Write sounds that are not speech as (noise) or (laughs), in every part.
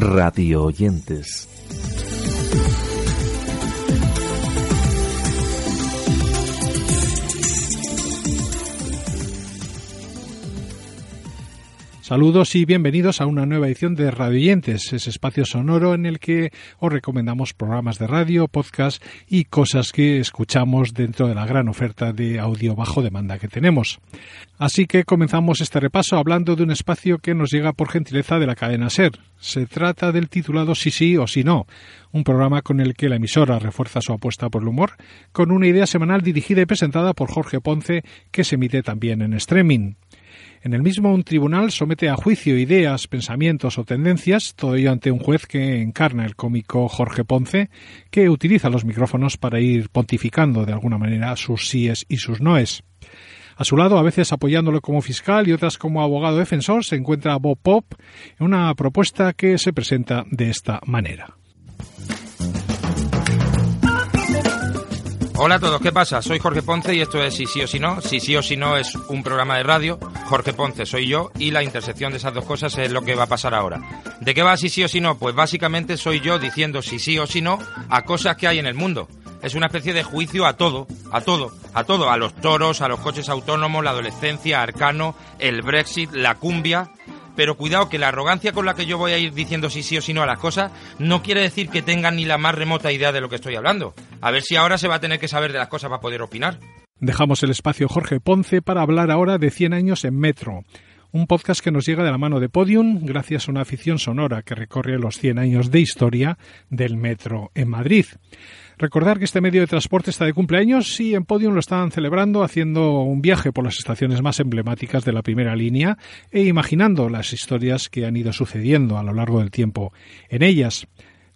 radio oyentes. Saludos y bienvenidos a una nueva edición de Radioyentes, ese espacio sonoro en el que os recomendamos programas de radio, podcast y cosas que escuchamos dentro de la gran oferta de audio bajo demanda que tenemos. Así que comenzamos este repaso hablando de un espacio que nos llega por gentileza de la cadena SER. Se trata del titulado Sí sí o sí no, un programa con el que la emisora refuerza su apuesta por el humor, con una idea semanal dirigida y presentada por Jorge Ponce que se emite también en streaming. En el mismo un tribunal somete a juicio ideas, pensamientos o tendencias, todo ello ante un juez que encarna el cómico Jorge Ponce, que utiliza los micrófonos para ir pontificando de alguna manera sus síes y sus noes. A su lado, a veces apoyándolo como fiscal y otras como abogado defensor, se encuentra Bob Pop en una propuesta que se presenta de esta manera. Hola a todos, ¿qué pasa? Soy Jorge Ponce y esto es Si sí o si no. Si sí o si no es un programa de radio. Jorge Ponce soy yo y la intersección de esas dos cosas es lo que va a pasar ahora. ¿De qué va si sí o si no? Pues básicamente soy yo diciendo si sí o si no a cosas que hay en el mundo. Es una especie de juicio a todo, a todo, a todo, a los toros, a los coches autónomos, la adolescencia, Arcano, el Brexit, la cumbia pero cuidado que la arrogancia con la que yo voy a ir diciendo si sí o si no a las cosas no quiere decir que tengan ni la más remota idea de lo que estoy hablando. A ver si ahora se va a tener que saber de las cosas para poder opinar. Dejamos el espacio Jorge Ponce para hablar ahora de 100 años en Metro un podcast que nos llega de la mano de Podium gracias a una afición sonora que recorre los 100 años de historia del metro en Madrid. Recordar que este medio de transporte está de cumpleaños y en Podium lo están celebrando haciendo un viaje por las estaciones más emblemáticas de la primera línea e imaginando las historias que han ido sucediendo a lo largo del tiempo en ellas.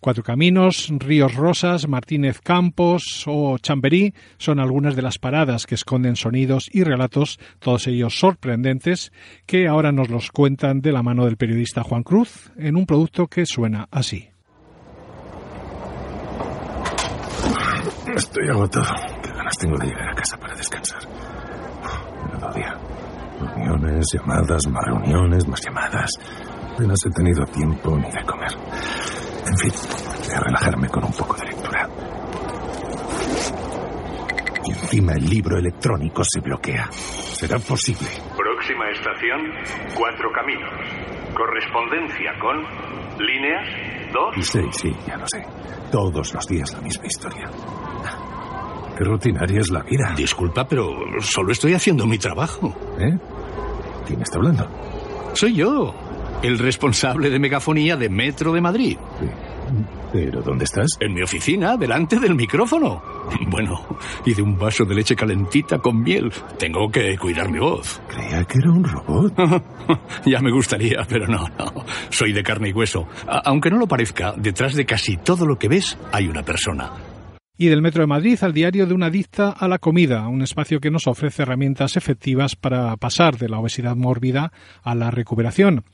Cuatro Caminos, Ríos Rosas, Martínez Campos o Chamberí son algunas de las paradas que esconden sonidos y relatos, todos ellos sorprendentes, que ahora nos los cuentan de la mano del periodista Juan Cruz en un producto que suena así. Estoy agotado. Qué ganas tengo de llegar a casa para descansar. Menudo día. Reuniones, llamadas, más reuniones, más llamadas. Apenas he tenido tiempo ni de comer. En fin, voy a relajarme con un poco de lectura. Y encima el libro electrónico se bloquea. ¿Será posible? Próxima estación, Cuatro Caminos. Correspondencia con líneas 2. Sí, sí, ya lo sé. Todos los días la misma historia. Qué rutinaria es la vida. Disculpa, pero solo estoy haciendo mi trabajo. ¿Eh? ¿Quién está hablando? Soy yo, el responsable de megafonía de Metro de Madrid. ¿Pero dónde estás? En mi oficina, delante del micrófono. Bueno, y de un vaso de leche calentita con miel. Tengo que cuidar mi voz. Creía que era un robot. (laughs) ya me gustaría, pero no, no. Soy de carne y hueso. A aunque no lo parezca, detrás de casi todo lo que ves hay una persona y del Metro de Madrid al diario de una adicta a la comida, un espacio que nos ofrece herramientas efectivas para pasar de la obesidad mórbida a la recuperación.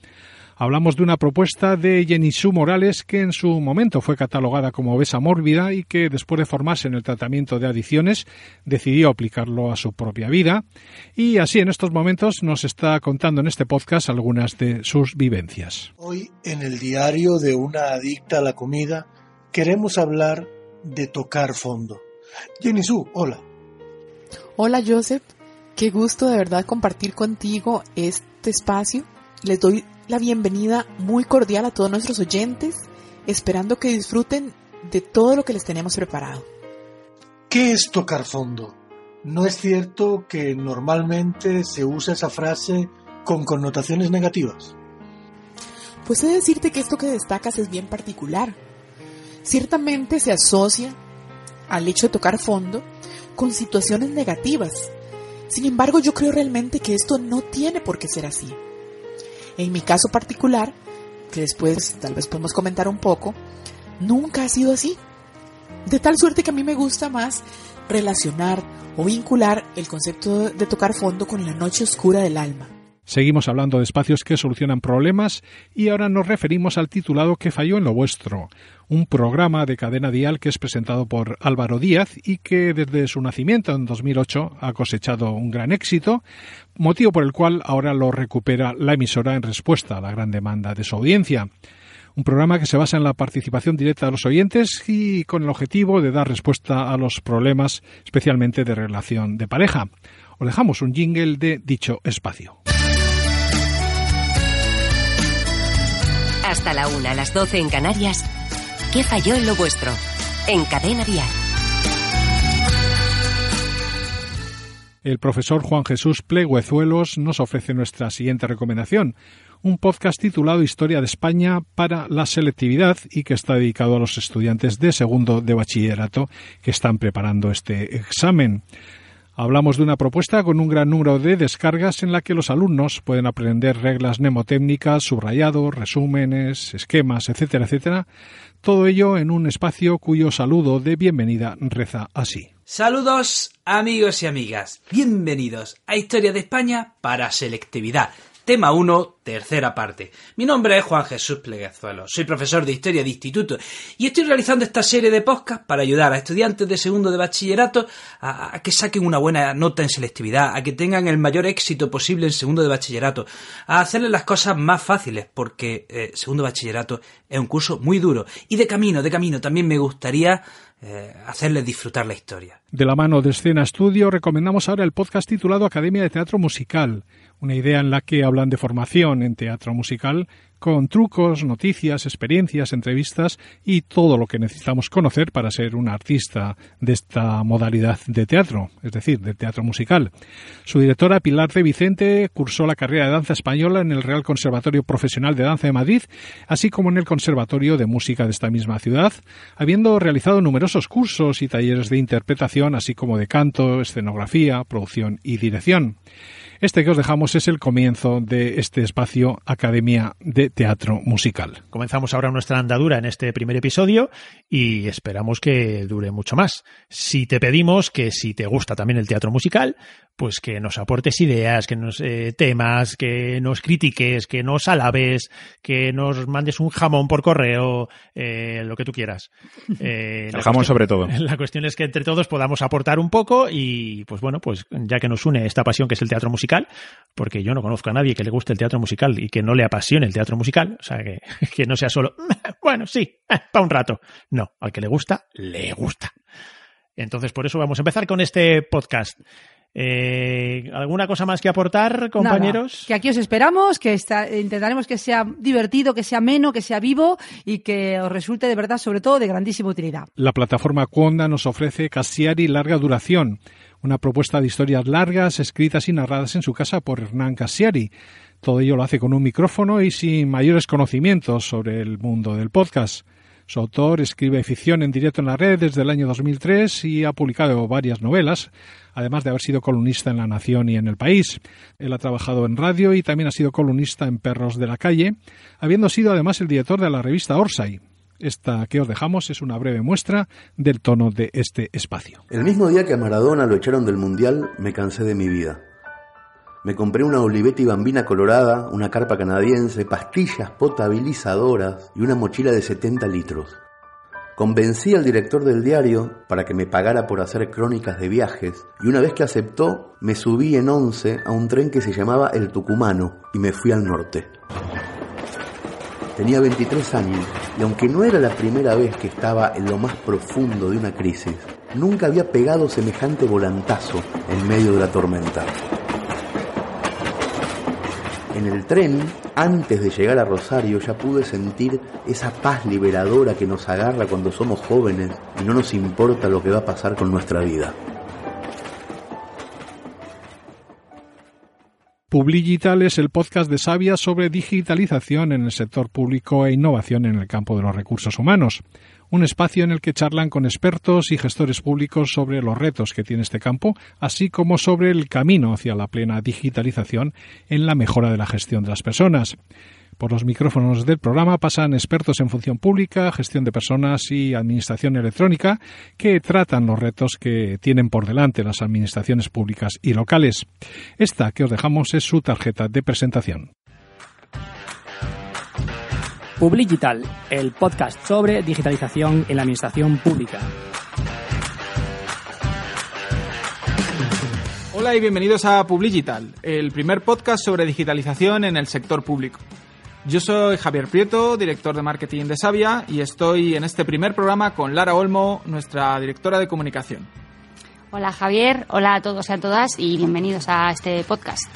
Hablamos de una propuesta de Jenisú Morales que en su momento fue catalogada como obesa mórbida y que después de formarse en el tratamiento de adicciones decidió aplicarlo a su propia vida y así en estos momentos nos está contando en este podcast algunas de sus vivencias. Hoy en el diario de una adicta a la comida queremos hablar de tocar fondo. Jenny hola. Hola Joseph, qué gusto de verdad compartir contigo este espacio. Les doy la bienvenida muy cordial a todos nuestros oyentes, esperando que disfruten de todo lo que les tenemos preparado. ¿Qué es tocar fondo? ¿No es cierto que normalmente se usa esa frase con connotaciones negativas? Pues he de decirte que esto que destacas es bien particular, ciertamente se asocia al hecho de tocar fondo con situaciones negativas. Sin embargo, yo creo realmente que esto no tiene por qué ser así. En mi caso particular, que después tal vez podemos comentar un poco, nunca ha sido así. De tal suerte que a mí me gusta más relacionar o vincular el concepto de tocar fondo con la noche oscura del alma. Seguimos hablando de espacios que solucionan problemas y ahora nos referimos al titulado que falló en lo vuestro, un programa de cadena dial que es presentado por Álvaro Díaz y que desde su nacimiento en 2008 ha cosechado un gran éxito, motivo por el cual ahora lo recupera la emisora en respuesta a la gran demanda de su audiencia un programa que se basa en la participación directa de los oyentes y con el objetivo de dar respuesta a los problemas, especialmente de relación de pareja. Os dejamos un jingle de dicho espacio. Hasta la una, las 12 en Canarias. ¿Qué falló en lo vuestro? En Cadena Dial. El profesor Juan Jesús Pleguezuelos nos ofrece nuestra siguiente recomendación, un podcast titulado Historia de España para la selectividad y que está dedicado a los estudiantes de segundo de bachillerato que están preparando este examen. Hablamos de una propuesta con un gran número de descargas en la que los alumnos pueden aprender reglas mnemotécnicas, subrayados, resúmenes, esquemas, etcétera, etcétera. Todo ello en un espacio cuyo saludo de bienvenida reza así. Saludos amigos y amigas, bienvenidos a Historia de España para Selectividad. Tema 1, tercera parte. Mi nombre es Juan Jesús Pleguezuelo, soy profesor de Historia de Instituto y estoy realizando esta serie de podcasts para ayudar a estudiantes de segundo de bachillerato a, que saquen una buena nota en selectividad, a que tengan el mayor éxito posible en segundo de bachillerato, a hacerles las cosas más fáciles, porque eh, segundo bachillerato es un curso muy duro. Y de camino, de camino, también me gustaría eh, hacerles disfrutar la historia. De la mano de Escena Estudio recomendamos ahora el podcast titulado Academia de Teatro Musical, una idea en la que hablan de formación en teatro musical con trucos, noticias, experiencias, entrevistas y todo lo que necesitamos conocer para ser un artista de esta modalidad de teatro, es decir, de teatro musical. Su directora Pilar de Vicente cursó la carrera de danza española en el Real Conservatorio Profesional de Danza de Madrid, así como en el Conservatorio de Música de esta misma ciudad, habiendo realizado numerosos cursos y talleres de interpretación, así como de canto, escenografía, producción y dirección. Este que os dejamos es el comienzo de este espacio Academia de Teatro Musical. Comenzamos ahora nuestra andadura en este primer episodio y esperamos que dure mucho más. Si te pedimos que si te gusta también el teatro musical, pues que nos aportes ideas, que nos eh, temas, que nos critiques, que nos alabes, que nos mandes un jamón por correo, eh, lo que tú quieras. (laughs) Eh, el jamón sobre todo. (laughs) La cuestión es que entre todos podamos aportar un poco y pues bueno, pues ya que nos une esta pasión que es el teatro musical, porque yo no conozco a nadie que le guste el teatro musical y que no le apasione el teatro musical, o sea, que, (laughs) que no sea solo, bueno, sí, para un rato. No, al que le gusta, le gusta. Entonces, por eso vamos a empezar con este podcast. Eh, ¿Alguna cosa más que aportar, compañeros? que aquí os esperamos, que intentaremos que sea divertido, que sea ameno, que sea vivo y que os resulte de verdad, sobre todo, de grandísima utilidad. La plataforma Cuonda nos ofrece Cassiari Larga Duración, una propuesta de historias largas, escritas y narradas en su casa por Hernán Cassiari. Todo ello lo hace con un micrófono y sin mayores conocimientos sobre el mundo del podcast. Su autor escribe ficción en directo en la red desde el año 2003 y ha publicado varias novelas, además de haber sido columnista en La Nación y en El País. Él ha trabajado en radio y también ha sido columnista en Perros de la Calle, habiendo sido además el director de la revista Orsay. Esta que os dejamos es una breve muestra del tono de este espacio. El mismo día que a Maradona lo echaron del Mundial, me cansé de mi vida. Me compré una Olivetti Bambina colorada, una carpa canadiense, pastillas potabilizadoras y una mochila de 70 litros. Convencí al director del diario para que me pagara por hacer crónicas de viajes y una vez que aceptó me subí en once a un tren que se llamaba El Tucumano y me fui al norte. Tenía 23 años y aunque no era la primera vez que estaba en lo más profundo de una crisis, nunca había pegado semejante volantazo en medio de la tormenta. En el tren, antes de llegar a Rosario, ya pude sentir esa paz liberadora que nos agarra cuando somos jóvenes y no nos importa lo que va a pasar con nuestra vida. Publigital es el podcast de Sabia sobre digitalización en el sector público e innovación en el campo de los recursos humanos un espacio en el que charlan con expertos y gestores públicos sobre los retos que tiene este campo, así como sobre el camino hacia la plena digitalización en la mejora de la gestión de las personas. Por los micrófonos del programa pasan expertos en función pública, gestión de personas y administración electrónica que tratan los retos que tienen por delante las administraciones públicas y locales. Esta que os dejamos es su tarjeta de presentación. Publigital, el podcast sobre digitalización en la administración pública. Hola y bienvenidos a Publigital, el primer podcast sobre digitalización en el sector público. Yo soy Javier Prieto, director de marketing de Sabia, y estoy en este primer programa con Lara Olmo, nuestra directora de comunicación. Hola Javier, hola a todos y a todas y bienvenidos a este podcast.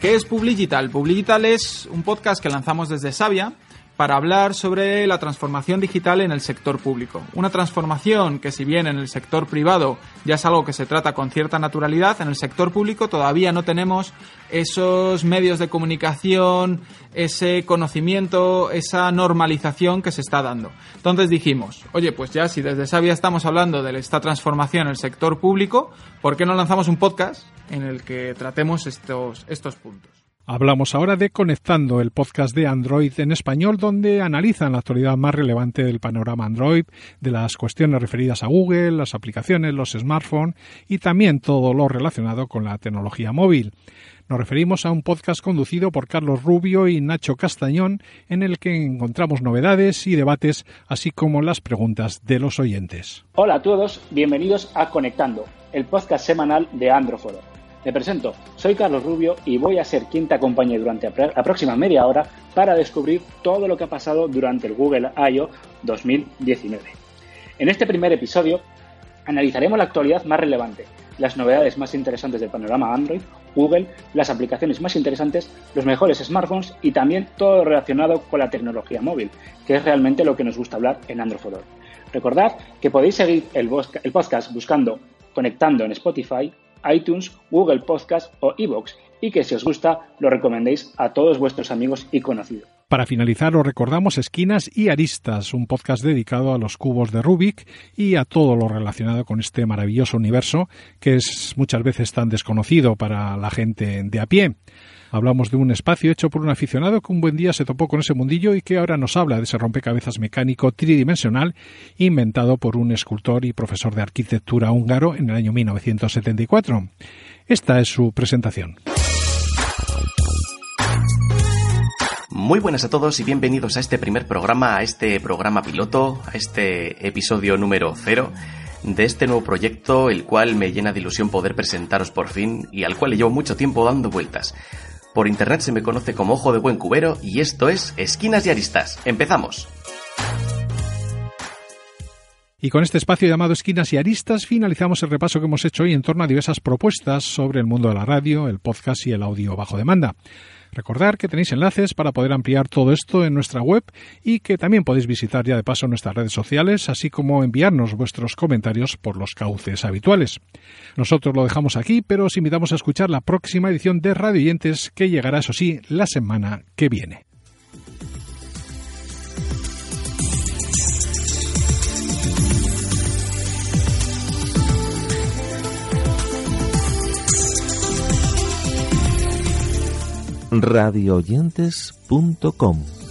¿Qué es Publigital? Publigital es un podcast que lanzamos desde Sabia para hablar sobre la transformación digital en el sector público. Una transformación que si bien en el sector privado ya es algo que se trata con cierta naturalidad, en el sector público todavía no tenemos esos medios de comunicación, ese conocimiento, esa normalización que se está dando. Entonces dijimos, oye, pues ya si desde Sabia estamos hablando de esta transformación en el sector público, ¿por qué no lanzamos un podcast en el que tratemos estos, estos puntos? Hablamos ahora de Conectando, el podcast de Android en español, donde analizan la actualidad más relevante del panorama Android, de las cuestiones referidas a Google, las aplicaciones, los smartphones y también todo lo relacionado con la tecnología móvil. Nos referimos a un podcast conducido por Carlos Rubio y Nacho Castañón, en el que encontramos novedades y debates, así como las preguntas de los oyentes. Hola a todos, bienvenidos a Conectando, el podcast semanal de Androforo. Me presento, soy Carlos Rubio y voy a ser quien te acompañe durante la próxima media hora para descubrir todo lo que ha pasado durante el Google I.O. 2019. En este primer episodio analizaremos la actualidad más relevante, las novedades más interesantes del panorama Android, Google, las aplicaciones más interesantes, los mejores smartphones y también todo lo relacionado con la tecnología móvil, que es realmente lo que nos gusta hablar en Android. Recordad que podéis seguir el, el podcast buscando Conectando en Spotify, iTunes, Google Podcast o Evox y que si os gusta lo recomendéis a todos vuestros amigos y conocidos. Para finalizar, os recordamos Esquinas y Aristas, un podcast dedicado a los cubos de Rubik y a todo lo relacionado con este maravilloso universo que es muchas veces tan desconocido para la gente de a pie. Hablamos de un espacio hecho por un aficionado que un buen día se topó con ese mundillo y que ahora nos habla de ese rompecabezas mecánico tridimensional inventado por un escultor y profesor de arquitectura húngaro en el año 1974. Esta es su presentación. Muy buenas a todos y bienvenidos a este primer programa, a este programa piloto, a este episodio número cero de este nuevo proyecto, el cual me llena de ilusión poder presentaros por fin y al cual le llevo mucho tiempo dando vueltas. Por internet se me conoce como Ojo de Buen Cubero y esto es Esquinas y Aristas. ¡Empezamos! Y con este espacio llamado Esquinas y Aristas finalizamos el repaso que hemos hecho hoy en torno a diversas propuestas sobre el mundo de la radio, el podcast y el audio bajo demanda. Recordar que tenéis enlaces para poder ampliar todo esto en nuestra web y que también podéis visitar ya de paso nuestras redes sociales, así como enviarnos vuestros comentarios por los cauces habituales. Nosotros lo dejamos aquí, pero os invitamos a escuchar la próxima edición de Radio Yentes que llegará, eso sí, la semana que viene. radioyentes.com